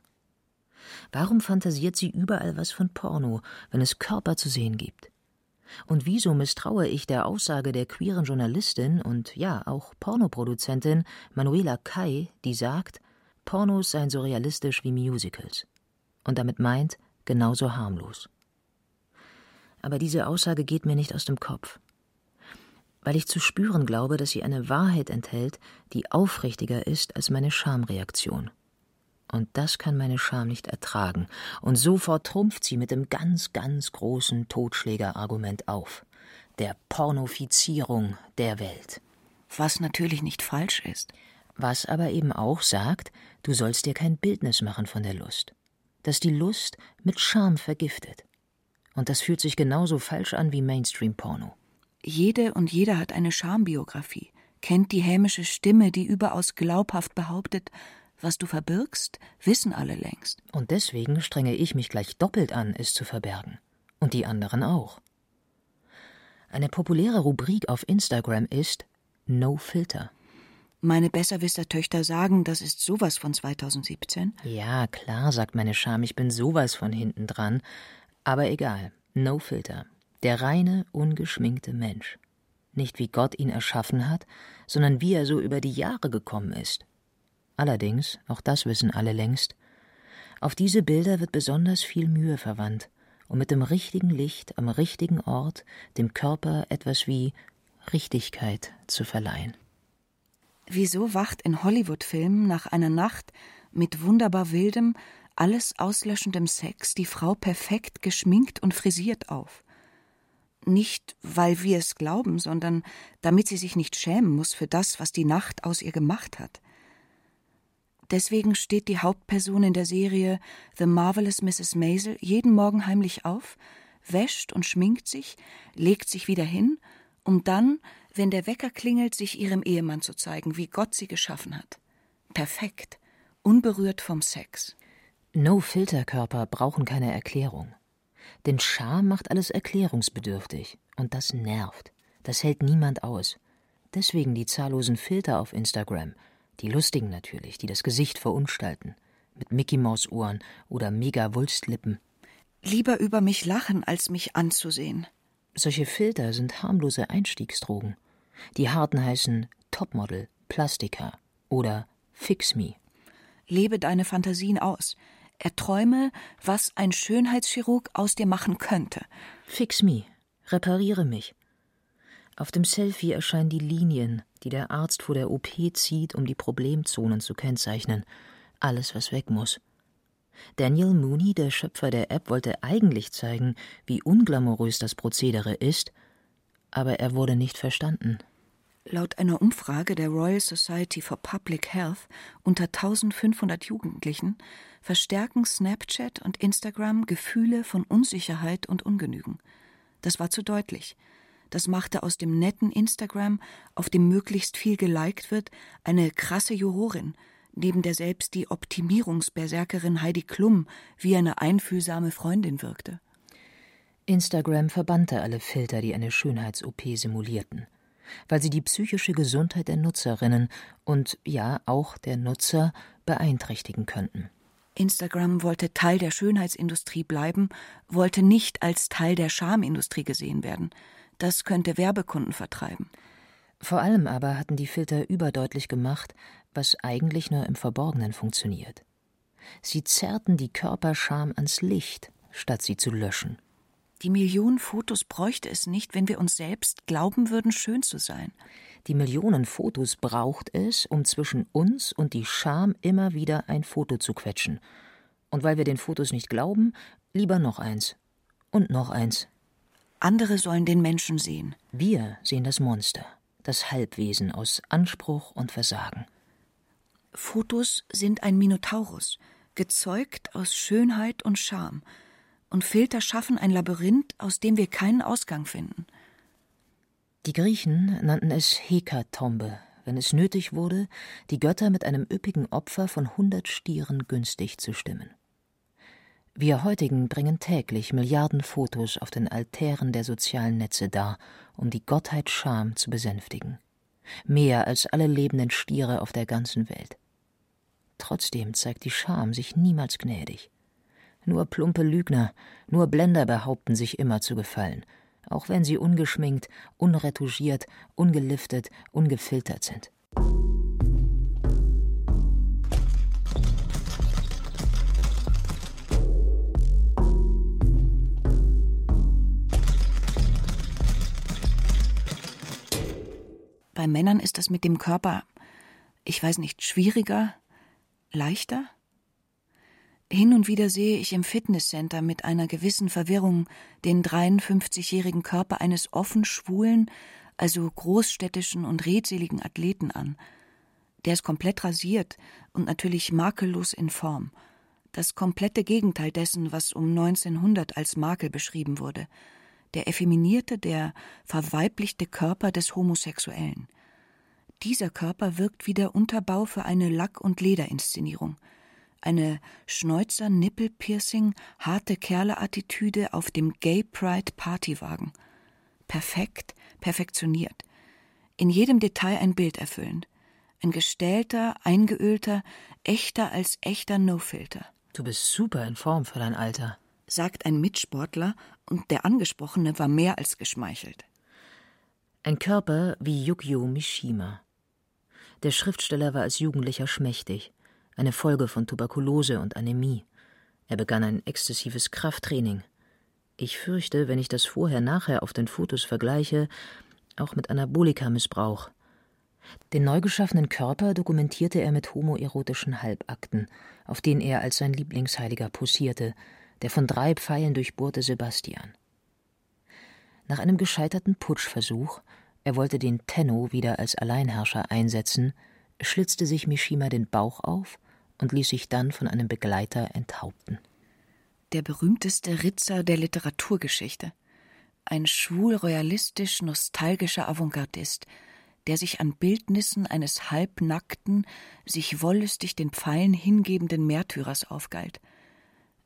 Warum fantasiert sie überall was von Porno, wenn es Körper zu sehen gibt? Und wieso misstraue ich der Aussage der queeren Journalistin und ja auch Pornoproduzentin Manuela Kai, die sagt, Pornos seien so realistisch wie Musicals und damit meint, genauso harmlos. Aber diese Aussage geht mir nicht aus dem Kopf weil ich zu spüren glaube, dass sie eine Wahrheit enthält, die aufrichtiger ist als meine Schamreaktion. Und das kann meine Scham nicht ertragen, und sofort trumpft sie mit dem ganz, ganz großen Totschlägerargument auf der Pornofizierung der Welt. Was natürlich nicht falsch ist. Was aber eben auch sagt, du sollst dir kein Bildnis machen von der Lust. Dass die Lust mit Scham vergiftet. Und das fühlt sich genauso falsch an wie Mainstream-Porno. Jede und jeder hat eine Schambiografie, kennt die hämische Stimme, die überaus glaubhaft behauptet, was du verbirgst, wissen alle längst. Und deswegen strenge ich mich gleich doppelt an, es zu verbergen. Und die anderen auch. Eine populäre Rubrik auf Instagram ist No Filter. Meine Besserwisser-Töchter sagen, das ist sowas von 2017. Ja, klar, sagt meine Scham, ich bin sowas von hinten dran. Aber egal, No Filter. Der reine, ungeschminkte Mensch. Nicht wie Gott ihn erschaffen hat, sondern wie er so über die Jahre gekommen ist. Allerdings, auch das wissen alle längst, auf diese Bilder wird besonders viel Mühe verwandt, um mit dem richtigen Licht am richtigen Ort dem Körper etwas wie Richtigkeit zu verleihen. Wieso wacht in Hollywood-Filmen nach einer Nacht mit wunderbar wildem, alles auslöschendem Sex die Frau perfekt geschminkt und frisiert auf? Nicht, weil wir es glauben, sondern damit sie sich nicht schämen muss für das, was die Nacht aus ihr gemacht hat. Deswegen steht die Hauptperson in der Serie The Marvelous Mrs. Maisel jeden Morgen heimlich auf, wäscht und schminkt sich, legt sich wieder hin, um dann, wenn der Wecker klingelt, sich ihrem Ehemann zu zeigen, wie Gott sie geschaffen hat. Perfekt, unberührt vom Sex. No-Filter-Körper brauchen keine Erklärung. Denn Scham macht alles erklärungsbedürftig. Und das nervt. Das hält niemand aus. Deswegen die zahllosen Filter auf Instagram. Die lustigen natürlich, die das Gesicht verunstalten. Mit Mickey-Maus-Ohren oder Mega-Wulstlippen. Lieber über mich lachen, als mich anzusehen. Solche Filter sind harmlose Einstiegsdrogen. Die harten heißen Topmodel, Plastika oder Fix Me. Lebe deine Fantasien aus. Erträume, was ein Schönheitschirurg aus dir machen könnte. Fix me, repariere mich. Auf dem Selfie erscheinen die Linien, die der Arzt vor der OP zieht, um die Problemzonen zu kennzeichnen. alles, was weg muss. Daniel Mooney, der Schöpfer der App, wollte eigentlich zeigen, wie unglamourös das Prozedere ist, aber er wurde nicht verstanden. Laut einer Umfrage der Royal Society for Public Health unter 1500 Jugendlichen verstärken Snapchat und Instagram Gefühle von Unsicherheit und Ungenügen. Das war zu deutlich. Das machte aus dem netten Instagram, auf dem möglichst viel geliked wird, eine krasse Jurorin, neben der selbst die Optimierungsberserkerin Heidi Klum wie eine einfühlsame Freundin wirkte. Instagram verbannte alle Filter, die eine Schönheits-OP simulierten weil sie die psychische Gesundheit der Nutzerinnen und ja auch der Nutzer beeinträchtigen könnten. Instagram wollte Teil der Schönheitsindustrie bleiben, wollte nicht als Teil der Schamindustrie gesehen werden. Das könnte Werbekunden vertreiben. Vor allem aber hatten die Filter überdeutlich gemacht, was eigentlich nur im Verborgenen funktioniert. Sie zerrten die Körperscham ans Licht, statt sie zu löschen. Die Millionen Fotos bräuchte es nicht, wenn wir uns selbst glauben würden, schön zu sein. Die Millionen Fotos braucht es, um zwischen uns und die Scham immer wieder ein Foto zu quetschen. Und weil wir den Fotos nicht glauben, lieber noch eins. Und noch eins. Andere sollen den Menschen sehen. Wir sehen das Monster, das Halbwesen aus Anspruch und Versagen. Fotos sind ein Minotaurus, gezeugt aus Schönheit und Scham, und Filter schaffen ein Labyrinth, aus dem wir keinen Ausgang finden. Die Griechen nannten es Hekatombe, wenn es nötig wurde, die Götter mit einem üppigen Opfer von hundert Stieren günstig zu stimmen. Wir heutigen bringen täglich Milliarden Fotos auf den Altären der sozialen Netze dar, um die Gottheit Scham zu besänftigen. Mehr als alle lebenden Stiere auf der ganzen Welt. Trotzdem zeigt die Scham sich niemals gnädig. Nur plumpe Lügner, nur Blender behaupten sich immer zu gefallen, auch wenn sie ungeschminkt, unretuschiert, ungeliftet, ungefiltert sind. Bei Männern ist das mit dem Körper, ich weiß nicht, schwieriger, leichter? Hin und wieder sehe ich im Fitnesscenter mit einer gewissen Verwirrung den 53-jährigen Körper eines offen schwulen, also großstädtischen und redseligen Athleten an. Der ist komplett rasiert und natürlich makellos in Form. Das komplette Gegenteil dessen, was um 1900 als Makel beschrieben wurde. Der effeminierte, der verweiblichte Körper des Homosexuellen. Dieser Körper wirkt wie der Unterbau für eine Lack- und Lederinszenierung – eine Schnäuzer-Nippel-Piercing, harte Kerle-Attitüde auf dem Gay Pride Partywagen. Perfekt, perfektioniert. In jedem Detail ein Bild erfüllend. Ein gestählter, eingeölter, echter als echter No-Filter. Du bist super in Form für dein Alter, sagt ein Mitsportler, und der Angesprochene war mehr als geschmeichelt. Ein Körper wie Yukio Mishima. Der Schriftsteller war als Jugendlicher schmächtig eine Folge von Tuberkulose und Anämie. Er begann ein exzessives Krafttraining. Ich fürchte, wenn ich das vorher-nachher auf den Fotos vergleiche, auch mit Anabolika-Missbrauch. Den neu geschaffenen Körper dokumentierte er mit homoerotischen Halbakten, auf denen er als sein Lieblingsheiliger posierte, der von drei Pfeilen durchbohrte Sebastian. Nach einem gescheiterten Putschversuch, er wollte den Tenno wieder als Alleinherrscher einsetzen, schlitzte sich Mishima den Bauch auf und ließ sich dann von einem Begleiter enthaupten. Der berühmteste Ritzer der Literaturgeschichte. Ein schwul-royalistisch nostalgischer Avantgardist, der sich an Bildnissen eines halbnackten, sich wollüstig den Pfeilen hingebenden Märtyrers aufgeilt.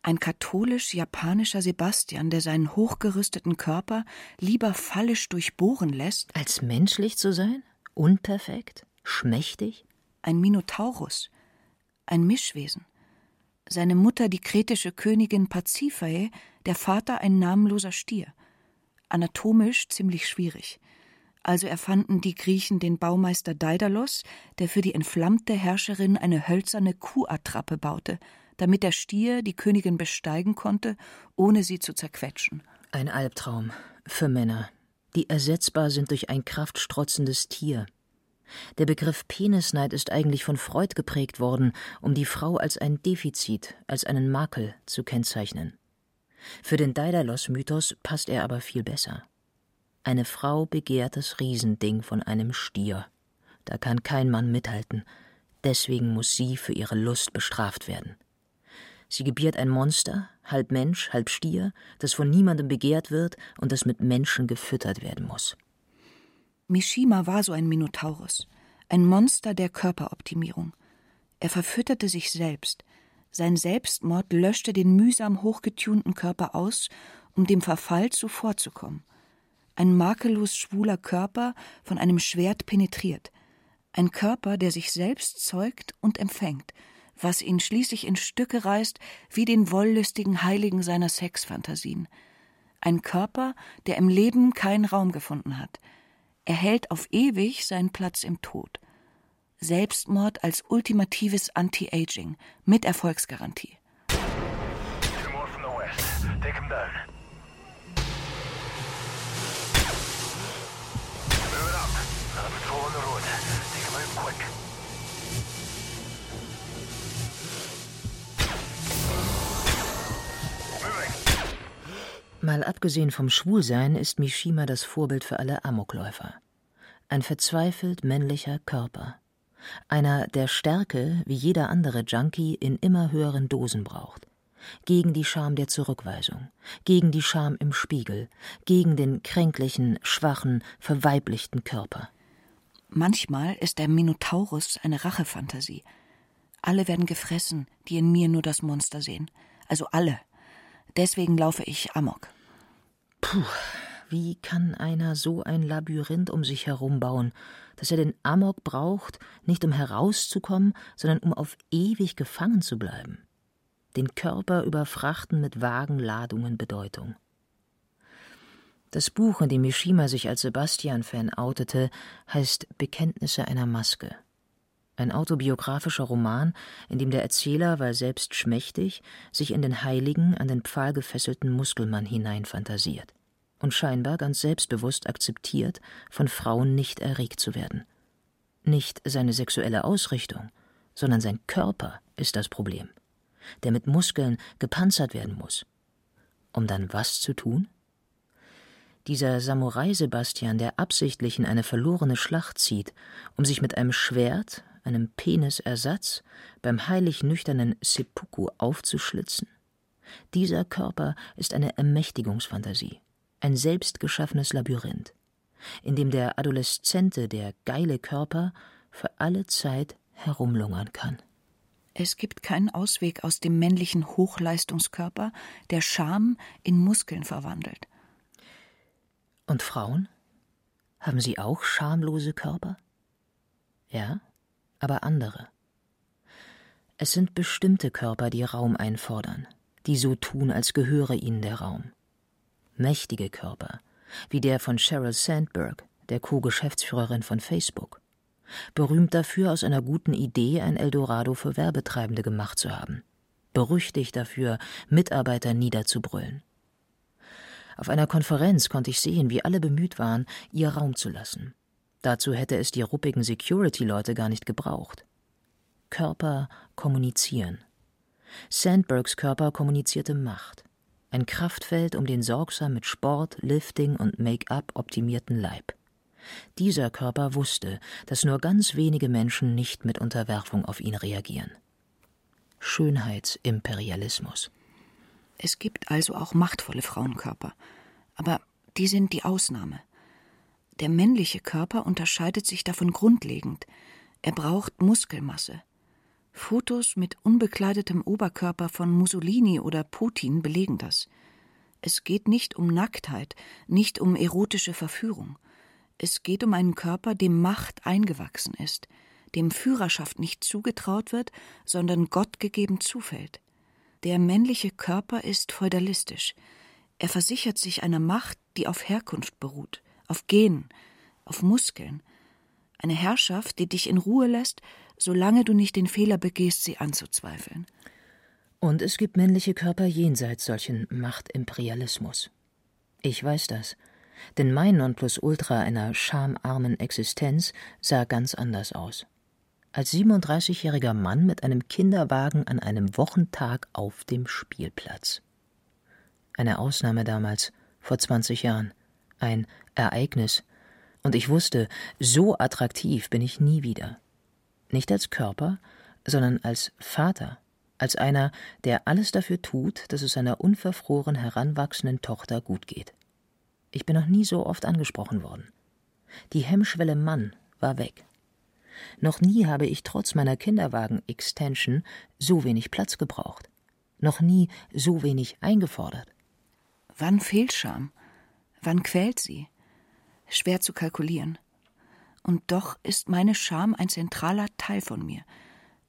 Ein katholisch-japanischer Sebastian, der seinen hochgerüsteten Körper lieber fallisch durchbohren lässt, als menschlich zu sein? Unperfekt? Schmächtig? Ein Minotaurus, ein Mischwesen. Seine Mutter die kretische Königin Pasiphae, der Vater ein namenloser Stier. Anatomisch ziemlich schwierig. Also erfanden die Griechen den Baumeister Daidalos, der für die entflammte Herrscherin eine hölzerne Kuhattrappe baute, damit der Stier die Königin besteigen konnte, ohne sie zu zerquetschen. Ein Albtraum für Männer, die ersetzbar sind durch ein kraftstrotzendes Tier. Der Begriff Penisneid ist eigentlich von Freud geprägt worden, um die Frau als ein Defizit, als einen Makel zu kennzeichnen. Für den Daedalus-Mythos passt er aber viel besser. Eine Frau begehrt das Riesending von einem Stier. Da kann kein Mann mithalten. Deswegen muss sie für ihre Lust bestraft werden. Sie gebiert ein Monster, halb Mensch, halb Stier, das von niemandem begehrt wird und das mit Menschen gefüttert werden muss. Mishima war so ein Minotaurus, ein Monster der Körperoptimierung. Er verfütterte sich selbst. Sein Selbstmord löschte den mühsam hochgetunten Körper aus, um dem Verfall zuvorzukommen. Ein makellos schwuler Körper, von einem Schwert penetriert. Ein Körper, der sich selbst zeugt und empfängt, was ihn schließlich in Stücke reißt wie den wollüstigen Heiligen seiner Sexfantasien. Ein Körper, der im Leben keinen Raum gefunden hat – er hält auf ewig seinen Platz im Tod. Selbstmord als ultimatives Anti-Aging mit Erfolgsgarantie. Take him down. Mal abgesehen vom Schwulsein ist Mishima das Vorbild für alle Amokläufer. Ein verzweifelt männlicher Körper. Einer, der Stärke, wie jeder andere Junkie, in immer höheren Dosen braucht. Gegen die Scham der Zurückweisung, gegen die Scham im Spiegel, gegen den kränklichen, schwachen, verweiblichten Körper. Manchmal ist der Minotaurus eine Rachefantasie. Alle werden gefressen, die in mir nur das Monster sehen. Also alle. Deswegen laufe ich Amok. Puh, wie kann einer so ein Labyrinth um sich herum bauen, dass er den Amok braucht, nicht um herauszukommen, sondern um auf ewig gefangen zu bleiben? Den Körper überfrachten mit vagen Ladungen Bedeutung. Das Buch, in dem Mishima sich als Sebastian-Fan outete, heißt Bekenntnisse einer Maske ein autobiografischer Roman, in dem der Erzähler, weil selbst schmächtig, sich in den heiligen, an den Pfahl gefesselten Muskelmann hineinfantasiert und scheinbar ganz selbstbewusst akzeptiert, von Frauen nicht erregt zu werden. Nicht seine sexuelle Ausrichtung, sondern sein Körper ist das Problem, der mit Muskeln gepanzert werden muss. Um dann was zu tun? Dieser Samurai Sebastian, der absichtlich in eine verlorene Schlacht zieht, um sich mit einem Schwert, einem Penisersatz, beim heilig nüchternen Seppuku aufzuschlitzen? Dieser Körper ist eine Ermächtigungsfantasie, ein selbstgeschaffenes Labyrinth, in dem der adoleszente, der geile Körper für alle Zeit herumlungern kann. Es gibt keinen Ausweg aus dem männlichen Hochleistungskörper, der Scham in Muskeln verwandelt. Und Frauen? Haben sie auch schamlose Körper? Ja, aber andere. Es sind bestimmte Körper, die Raum einfordern, die so tun, als gehöre ihnen der Raum. Mächtige Körper, wie der von Sheryl Sandberg, der Co-Geschäftsführerin von Facebook. Berühmt dafür, aus einer guten Idee ein Eldorado für Werbetreibende gemacht zu haben. Berüchtigt dafür, Mitarbeiter niederzubrüllen. Auf einer Konferenz konnte ich sehen, wie alle bemüht waren, ihr Raum zu lassen. Dazu hätte es die ruppigen Security-Leute gar nicht gebraucht. Körper kommunizieren. Sandbergs Körper kommunizierte Macht. Ein Kraftfeld um den sorgsam mit Sport, Lifting und Make-up optimierten Leib. Dieser Körper wusste, dass nur ganz wenige Menschen nicht mit Unterwerfung auf ihn reagieren. Schönheitsimperialismus. Es gibt also auch machtvolle Frauenkörper, aber die sind die Ausnahme. Der männliche Körper unterscheidet sich davon grundlegend. Er braucht Muskelmasse. Fotos mit unbekleidetem Oberkörper von Mussolini oder Putin belegen das. Es geht nicht um Nacktheit, nicht um erotische Verführung. Es geht um einen Körper, dem Macht eingewachsen ist, dem Führerschaft nicht zugetraut wird, sondern Gott gegeben zufällt. Der männliche Körper ist feudalistisch. Er versichert sich einer Macht, die auf Herkunft beruht auf Genen, auf Muskeln. Eine Herrschaft, die dich in Ruhe lässt, solange du nicht den Fehler begehst, sie anzuzweifeln. Und es gibt männliche Körper jenseits solchen Machtimperialismus. Ich weiß das. Denn mein Nonplusultra einer schamarmen Existenz sah ganz anders aus. Als 37-jähriger Mann mit einem Kinderwagen an einem Wochentag auf dem Spielplatz. Eine Ausnahme damals, vor 20 Jahren. Ein Ereignis. Und ich wusste, so attraktiv bin ich nie wieder. Nicht als Körper, sondern als Vater, als einer, der alles dafür tut, dass es seiner unverfroren heranwachsenden Tochter gut geht. Ich bin noch nie so oft angesprochen worden. Die Hemmschwelle Mann war weg. Noch nie habe ich trotz meiner Kinderwagen-Extension so wenig Platz gebraucht. Noch nie so wenig eingefordert. Wann fehlt Scham? Wann quält sie? Schwer zu kalkulieren. Und doch ist meine Scham ein zentraler Teil von mir.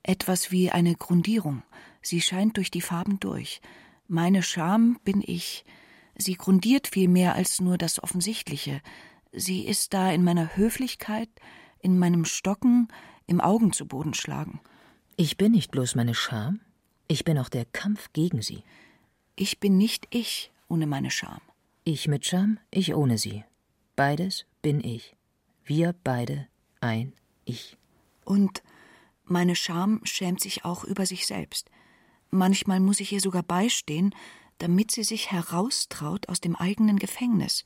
Etwas wie eine Grundierung. Sie scheint durch die Farben durch. Meine Scham bin ich, Sie grundiert viel mehr als nur das Offensichtliche. Sie ist da in meiner Höflichkeit, in meinem Stocken, im Augen zu Boden schlagen. Ich bin nicht bloß meine Scham, ich bin auch der Kampf gegen sie. Ich bin nicht ich ohne meine Scham. Ich mit Scham, ich ohne sie. Beides bin ich. Wir beide ein Ich. Und meine Scham schämt sich auch über sich selbst. Manchmal muss ich ihr sogar beistehen, damit sie sich heraustraut aus dem eigenen Gefängnis,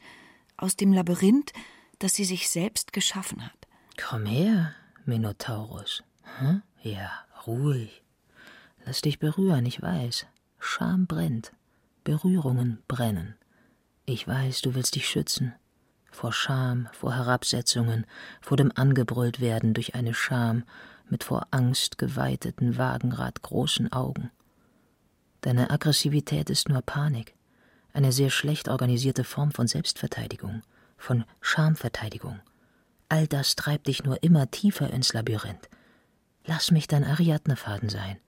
aus dem Labyrinth, das sie sich selbst geschaffen hat. Komm her, Minotaurus. Hm? Ja, ruhig. Lass dich berühren, ich weiß. Scham brennt. Berührungen brennen. Ich weiß, du willst dich schützen. Vor Scham, vor Herabsetzungen, vor dem Angebrüllt-Werden durch eine Scham mit vor Angst geweiteten, wagenradgroßen Augen. Deine Aggressivität ist nur Panik, eine sehr schlecht organisierte Form von Selbstverteidigung, von Schamverteidigung. All das treibt dich nur immer tiefer ins Labyrinth. Lass mich dein Ariadnefaden sein.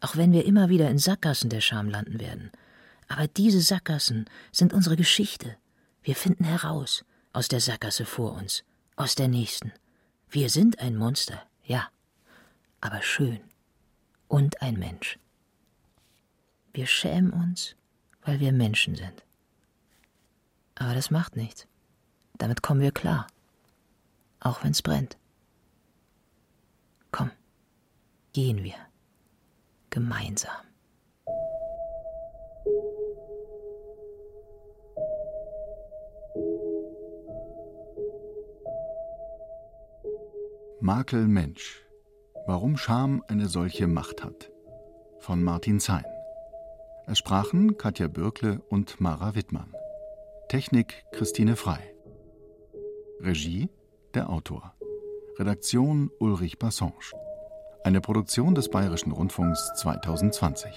Auch wenn wir immer wieder in Sackgassen der Scham landen werden. Aber diese Sackgassen sind unsere Geschichte. Wir finden heraus aus der Sackgasse vor uns, aus der nächsten. Wir sind ein Monster, ja, aber schön. Und ein Mensch. Wir schämen uns, weil wir Menschen sind. Aber das macht nichts. Damit kommen wir klar. Auch wenn's brennt. Komm, gehen wir. Gemeinsam. Makel Mensch. Warum Scham eine solche Macht hat. Von Martin Zein. Es sprachen Katja Bürkle und Mara Wittmann. Technik Christine Frei. Regie der Autor. Redaktion Ulrich Bassange. Eine Produktion des Bayerischen Rundfunks 2020.